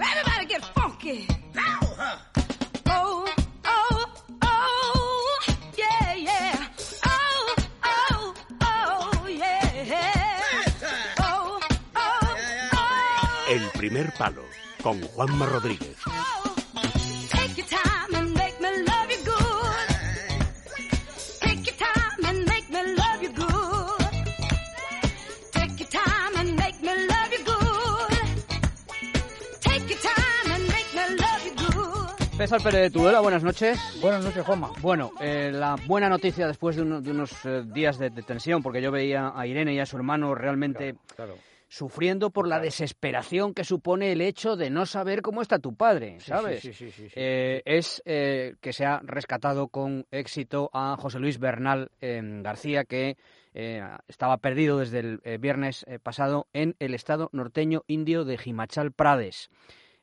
Everybody get funky. Oh, oh, oh, yeah, yeah. Oh, oh, oh, yeah. Oh, oh, oh. El primer palo con Juanma Rodríguez. César Pérez de Tudela, buenas noches. Buenas noches, Juanma. Bueno, eh, la buena noticia después de, uno- de unos eh, días de, de tensión, porque yo veía a Irene y a su hermano realmente Claro. sufriendo por la desesperación que supone el hecho de no saber cómo está tu padre, ¿sabes? sí, sí, sí. Eh, es que se ha rescatado con éxito a José Luis Bernal García, que eh, estaba perdido desde el eh, viernes eh, pasado en el estado norteño indio de Himachal Pradesh.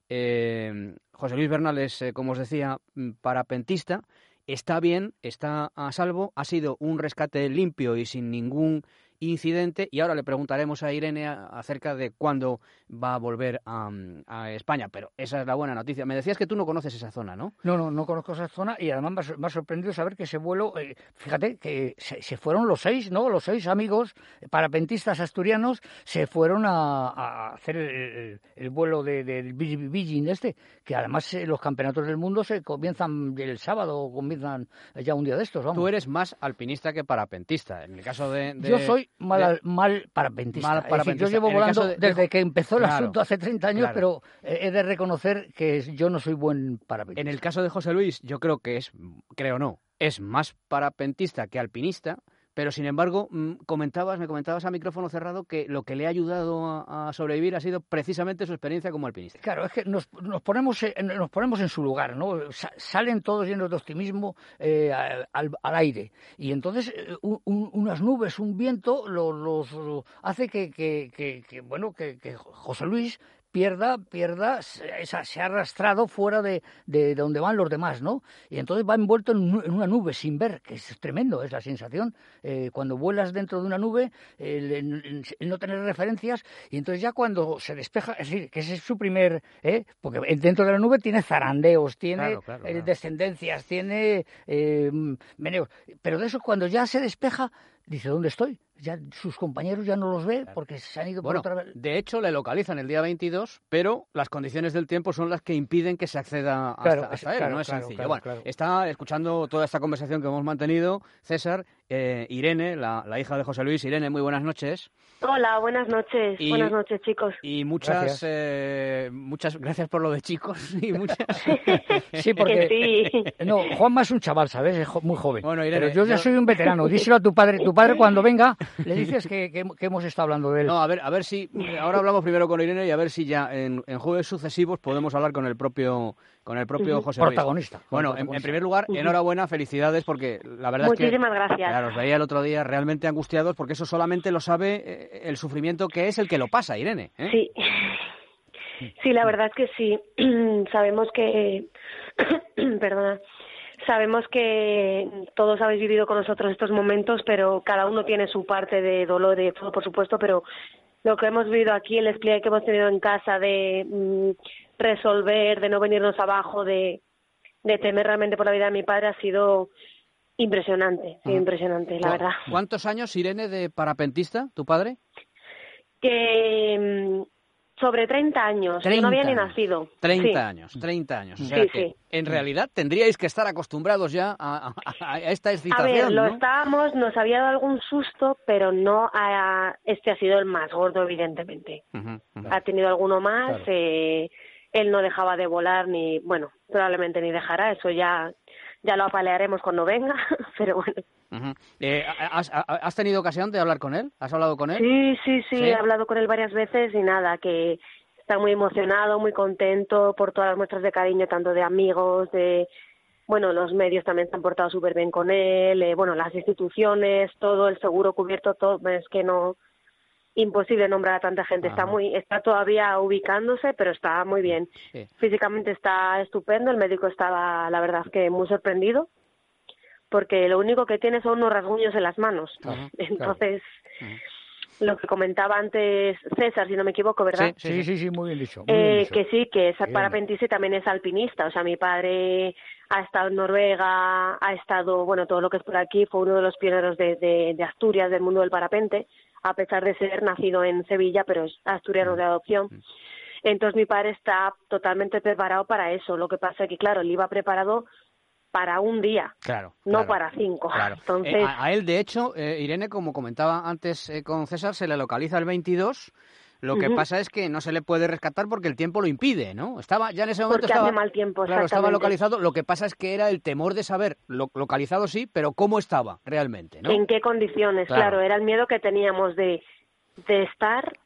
Eh, José Luis Bernal es, eh, como os decía, mm, parapentista. Está bien, está a salvo, ha sido un rescate limpio y sin ningún incidente y ahora le preguntaremos a Irene acerca de cuándo va a volver a, a España, pero esa es la buena noticia. Me decías que tú no conoces esa zona, ¿no? No, no, no conozco esa zona y además me ha, sorprendido saber que ese vuelo, eh, fíjate que se, se fueron los seis, ¿no? Los seis amigos parapentistas asturianos se fueron a, a hacer el, el- el vuelo de- del Beijing Beijing este, que además eh, los campeonatos del mundo se comienzan el sábado, comienzan ya un día de estos, vamos. Tú eres más alpinista que parapentista. En el caso de... de- Yo soy mal, mal parapentista. Mal Es decir, parapentista. yo llevo volando de- desde que empezó el Claro, asunto hace 30 años, claro. pero he de reconocer que yo no soy buen parapentista. En el caso de José Luis, yo creo que es, creo no, es más parapentista que alpinista, pero sin embargo, mm, comentabas, me comentabas a micrófono cerrado que lo que le ha ayudado a, sobrevivir ha sido precisamente su experiencia como alpinista. Claro, es que nos, nos ponemos en, nos ponemos en su lugar, ¿no? Sa- salen todos llenos de optimismo eh, al, al aire y entonces eh, un- un- unas nubes, un viento, lo- los, lo- hace que, que- que- que, bueno que José Luis pierda, pierda, se, esa- se ha arrastrado fuera de, de donde van los demás, ¿no? Y entonces va envuelto en, un- en una nube sin ver, que es tremendo, es la sensación. eh, cuando vuelas dentro de una nube, el, el- el no tener referencias, y entonces ya cuando se despeja, es decir, que ese es su primer, ¿eh? porque dentro de la nube tiene zarandeos, tiene Claro, claro, eh, claro. descendencias, tiene eh, meneos, pero de eso cuando ya se despeja, dice, ¿dónde estoy? Ya sus compañeros ya no los ve porque se han ido Bueno, por otra vez. de hecho le localizan el día 22, pero las condiciones del tiempo son las que impiden que se acceda hasta, Claro, hasta es- él, claro, no es claro, sencillo. bueno, claro. está escuchando toda esta conversación que hemos mantenido, César, eh, Irene, la, la hija de José Luis. Irene, muy buenas noches. Hola, buenas noches. Y- Buenas noches, chicos. Y muchas, Gracias. eh, muchas gracias por lo de chicos y muchas. Sí, porque Que sí. no, Juanma es un chaval, ¿sabes? Es jo- muy joven. Bueno, Irene, pero yo ya yo- soy un veterano. Díselo a tu padre. Tu padre cuando venga le dices que, que- que hemos estado hablando de él. No, a ver, a ver si ahora hablamos primero con Irene y a ver si ya en, en jueves sucesivos podemos hablar con el propio con el propio. José Luis. Protagonista, Bueno, en, en primer lugar, enhorabuena, felicidades porque la verdad es que Muchísimas gracias. Claro, os veía el otro día realmente angustiados porque eso solamente lo sabe eh, el sufrimiento que es el que lo pasa, Irene. ¿eh? Sí. Sí, la verdad es que sí. Sabemos que. Perdona. Sabemos que todos habéis vivido con nosotros estos momentos, pero cada uno tiene su parte de dolor y de todo, por supuesto, pero lo que hemos vivido aquí, el despliegue que hemos tenido en casa de mm, resolver, de no venirnos abajo, de, de temer realmente por la vida de mi padre ha sido impresionante, sí, impresionante, la ¿Cu- verdad. ¿Cuántos años, Irene, de parapentista, tu padre? que mm, sobre 30 años, yo no había ni 30 nacido. 30 Sí. años, 30 años. O Sí, sea que, sí. en realidad, tendríais que estar acostumbrados ya a, a- a esta A excitación, ver, lo ¿no? estábamos, nos había dado algún susto, pero no a, este ha sido el más gordo, evidentemente. Ha tenido alguno más, Claro. eh, él no dejaba de volar ni, bueno, probablemente ni dejará, eso ya, ya lo apalearemos cuando venga, pero bueno. Ujú. Eh, ¿has, has tenido ocasión de hablar con él? ¿Has hablado con él? Sí, sí, sí, ¿Sí? he hablado con él varias veces y nada, que está muy emocionado, muy contento por todas las muestras de cariño, tanto de amigos, de, bueno, los medios también se han portado súper bien con él, eh, bueno, las instituciones, todo el seguro cubierto, todo, es que no, imposible nombrar a tanta gente, está muy, está todavía ubicándose, pero está muy bien. Sí. Físicamente está estupendo, el médico estaba, la verdad, que muy sorprendido, porque lo único que tiene son unos rasguños en las manos. Claro, Entonces, lo que comentaba antes César, si no me equivoco, ¿verdad? Sí, sí, sí, muy bien dicho. muy bien Eh, dicho. que sí, que es parapentista y también es alpinista. O sea, mi padre ha estado en Noruega, ha estado, bueno, todo lo que es por aquí, fue uno de los pioneros de, de, de Asturias, del mundo del parapente, a pesar de ser nacido en Sevilla, pero es asturiano de adopción. Entonces mi padre está totalmente preparado para eso. Lo que pasa es que, claro, él iba preparado para un día, Claro. no claro, para cinco. claro. Entonces, Eh, a, a él, de hecho, eh, Irene, como comentaba antes eh, con César, se le localiza el 22. Lo que pasa es que no se le puede rescatar porque el tiempo lo impide, ¿no? Estaba ya en ese momento porque estaba hace mal tiempo, Claro, estaba localizado. Lo que pasa es que era el temor de saber, lo- localizado sí, pero cómo estaba realmente, ¿no? en qué condiciones, Claro. claro. era el miedo que teníamos de, de estar,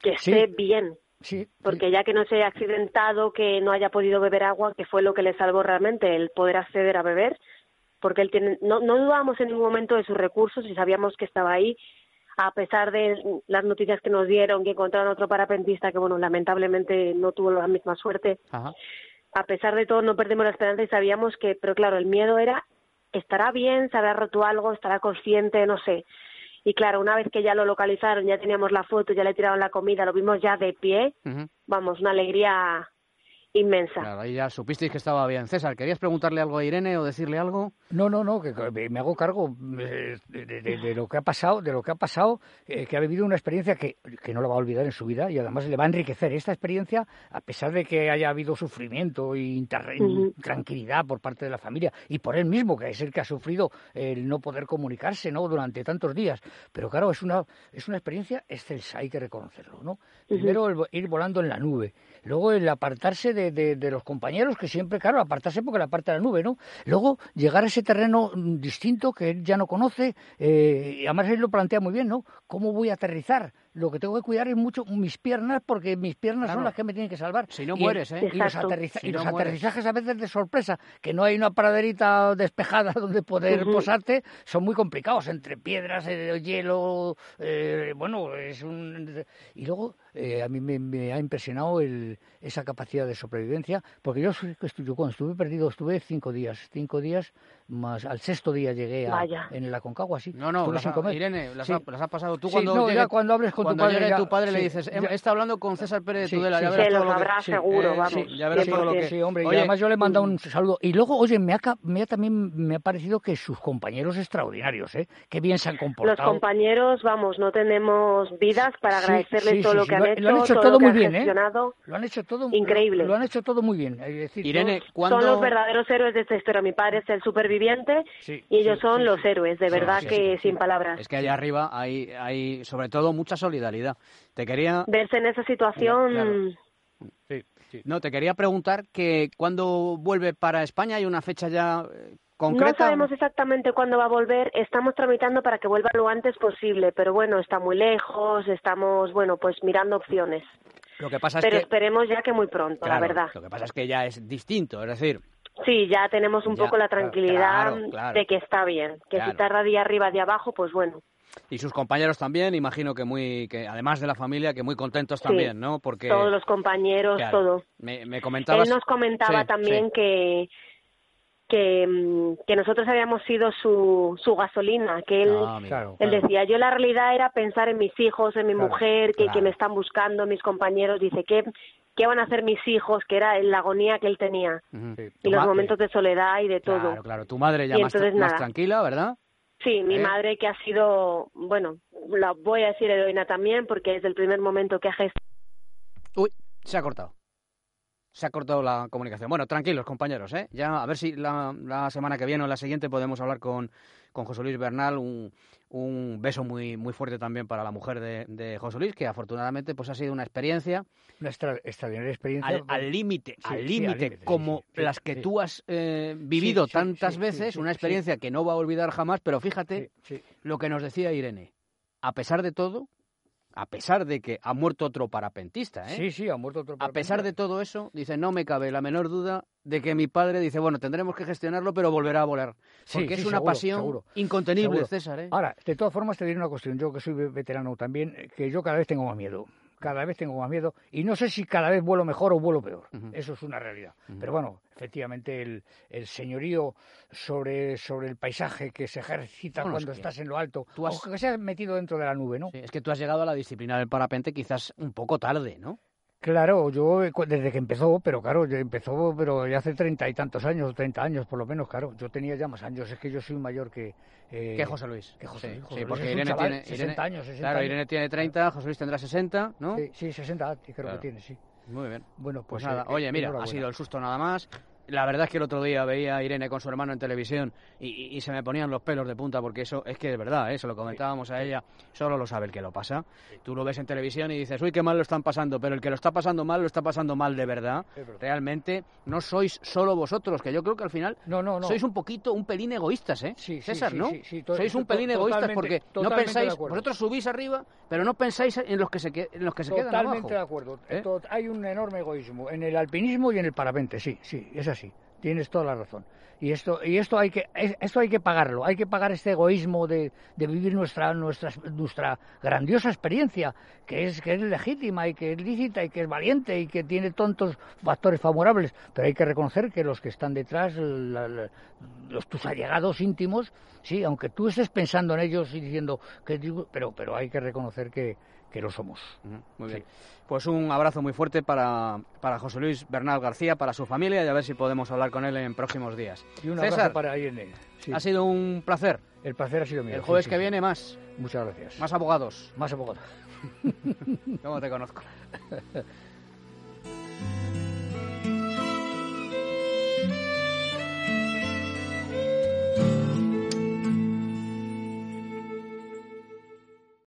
que Sí. esté bien, Sí, porque ya que no se haya accidentado, que no haya podido beber agua, que fue lo que le salvó realmente el poder acceder a beber, porque él tiene, no, no dudábamos en ningún momento de sus recursos y sabíamos que estaba ahí, a pesar de las noticias que nos dieron, que encontraron otro parapentista que, bueno, lamentablemente no tuvo la misma suerte, Ajá. a pesar de todo no perdimos la esperanza y sabíamos que, pero claro, el miedo era, estará bien, se habrá roto algo, estará consciente, no sé. Y claro, una vez que ya lo localizaron, ya teníamos la foto, ya le tiraron la comida, lo vimos ya de pie, vamos, una alegría inmensa. Claro, ahí ya supisteis que estaba bien. César, ¿querías preguntarle algo a Irene o decirle algo? No, no, no, que que me hago cargo eh, de, de- de- de lo que ha pasado, de lo que ha pasado, eh, que ha vivido una experiencia que, que no la va a olvidar en su vida y además le va a enriquecer esta experiencia, a pesar de que haya habido sufrimiento y inter- Ujú. tranquilidad por parte de la familia y por él mismo, que es el que ha sufrido el no poder comunicarse, ¿no? Durante tantos días. Pero claro, es una es una experiencia excelsa, hay que reconocerlo, ¿no? Primero el ir volando en la nube, luego el apartarse de, de- de los compañeros, que siempre, claro, apartarse porque le aparta la nube, ¿no? Luego llegar a ese terreno distinto que él ya no conoce, eh, y además él lo plantea muy bien, ¿no? ¿Cómo voy a aterrizar? Lo que tengo que cuidar es mucho mis piernas, porque mis piernas Claro. son las que me tienen que salvar. Si no Y- mueres, ¿eh? Y los, Exacto. aterriza- Si y no los aterrizajes a veces de sorpresa, que no hay una praderita despejada donde poder posarte, son muy complicados, entre piedras, eh, hielo, eh, bueno, es un... Y luego eh, a mí me, me ha impresionado el, esa capacidad de sobrevivencia, porque yo, cuando estuve perdido estuve cinco días, cinco días, más al sexto día llegué a, en la Concagua, sí. No, no, las ha-. Irene, las, Sí. ha, las ha pasado tú Sí, cuando no, llegue- ya cuando hables con tu padre ya- tu padre le dices, ya- "He- está hablando con César Pérez Sí, Tudela, sí, ya verás todo lo lo que... seguro, eh, vamos. sí, ya verás todo lo que... Sí, hombre, y además yo le he mandado un saludo. Y luego, oye, me ha, ca- me ha también me ha parecido que sus compañeros extraordinarios, ¿eh? Qué bien se han Los comportado. compañeros, vamos, no tenemos vidas para Sí, agradecerles sí, todo sí, lo sí, que han hecho, lo han hecho todo, muy bien, ¿eh? Lo han hecho todo Increíble. Lo, han hecho todo muy bien. Es decir, Irene, ¿cuándo... Son los verdaderos héroes de esta historia. Mi padre es el superviviente Sí, y ellos sí, son sí, los sí. héroes, de Sí, verdad sí, que sí, sin palabras. Es que allá arriba hay, hay, sobre todo, mucha solidaridad. Te quería... Verse en esa situación, Claro. sí, sí. No, te quería preguntar que cuando vuelve para España hay una fecha ya eh, concreta. no sabemos exactamente cuándo va a volver. Estamos tramitando para que vuelva lo antes posible, pero bueno, está muy lejos, estamos, bueno, pues mirando opciones. Lo que pasa es Pero que esperemos ya que muy pronto, claro, la verdad. Lo que pasa es que ya es distinto, es decir, Sí, ya tenemos un Ya, poco la tranquilidad claro, claro. de que está bien, que si tarda día arriba, día abajo, pues bueno. y sus compañeros también, imagino que muy, que además de la familia, que muy contentos Sí, también, ¿no? Porque Todos los compañeros, claro, todo. Me, me comentabas. Él nos comentaba Sí, también sí. que que, mm, que nosotros habíamos sido su, su gasolina, que él, Ah, amigo. Claro, él claro. decía, yo la realidad era pensar en mis hijos, en mi Claro, mujer, que, claro. que me están buscando, mis compañeros, dice, ¿qué, ¿qué van a hacer mis hijos? Que era la agonía que él tenía. Sí. y los Ma- momentos de soledad y de todo. Claro, claro. Tu madre ya más, entonces más nada. tranquila, ¿verdad? Sí, mi ¿Eh? madre que ha sido, bueno, la voy a decir heroína también, porque desde el primer momento que ha gestionado Uy, se ha cortado. Se ha cortado la comunicación. Bueno, tranquilos, compañeros, ¿eh? Ya a ver si la, la semana que viene o la siguiente podemos hablar con, con José Luis Bernal. Un, un beso muy, muy fuerte también para la mujer de, de José Luis, que afortunadamente pues ha sido una experiencia Una extra- extraordinaria experiencia. al límite, Sí, al límite, sí, como sí, las que tú has eh, vivido tantas veces, una experiencia que no va a olvidar jamás, pero fíjate lo que nos decía Irene. A pesar de todo, a pesar de que ha muerto otro parapentista, ¿eh? Sí, sí, ha muerto otro A pesar de todo eso, dice, no me cabe la menor duda de que mi padre dice, bueno, tendremos que gestionarlo, pero volverá a volar. Porque sí, es una seguro, pasión seguro, incontenible, seguro. César, ¿eh? Ahora, de todas formas, te diré una cuestión. Yo que soy ve- veterano también, eh, que yo cada vez tengo más miedo. Cada vez tengo más miedo y no sé si cada vez vuelo mejor o vuelo peor. Eso es una realidad. Pero bueno, efectivamente el, el señorío sobre, sobre el paisaje que se ejercita Bueno, es cuando que estás en lo alto, tú has- o que se ha metido dentro de la nube, ¿no? Sí, es que tú has llegado a la disciplina del parapente quizás un poco tarde, ¿no? Claro, yo eh, desde que empezó, pero claro, ya empezó, pero ya hace treinta y tantos años, treinta años por lo menos, claro. Yo tenía ya más años, es que yo soy mayor que... eh, que José Luis. que José Sí, Luis. José sí, Luis porque es un Irene chaval, tiene... 60 Irene- años, 60 Claro, años. Irene tiene 30, José Luis tendrá 60, ¿no? Sí, sí, 60 creo Claro. que tiene, sí. Muy bien. Bueno, Pues pues, nada, eh, oye, mira, ha sido el susto nada más. La verdad es que el otro día veía a Irene con su hermano en televisión y, se me ponían los pelos de punta porque eso es que es verdad, ¿eh? se lo comentábamos a ella, solo lo sabe el que lo pasa. Tú lo ves en televisión y dices, uy, qué mal lo están pasando, pero el que lo está pasando mal, lo está pasando mal de verdad. Realmente no sois solo vosotros, que yo creo que al final No, no, no. sois un poquito, un pelín egoístas, ¿eh? Sí, César, sí, ¿no? sí, sois un pelín egoístas porque no pensáis, vosotros subís arriba, pero no pensáis en los que se, en los que se quedan abajo. Totalmente de acuerdo. ¿Eh? Hay un enorme egoísmo en el alpinismo y en el parapente, sí, sí, es así. Tienes toda la razón. Y esto, y esto hay que, es- esto hay que pagarlo. Hay que pagar este egoísmo de, de vivir nuestra, nuestra, nuestra grandiosa experiencia, que es, que es legítima y que es lícita y que es valiente y que tiene tantos factores favorables. Pero hay que reconocer que los que están detrás, la- los tus allegados íntimos, sí, aunque tú estés pensando en ellos y diciendo que pero, pero hay que reconocer que, que lo somos. Muy bien. Pues un abrazo muy fuerte para, para José Luis Bernal García, para su familia y a ver si podemos hablar con él en próximos días. Y un César, abrazo para Irene. Sí, ha sido un placer. El placer ha sido mío. El jueves sí, que sí. viene más, Muchas gracias. más abogados. Más abogado. ¿Cómo te conozco?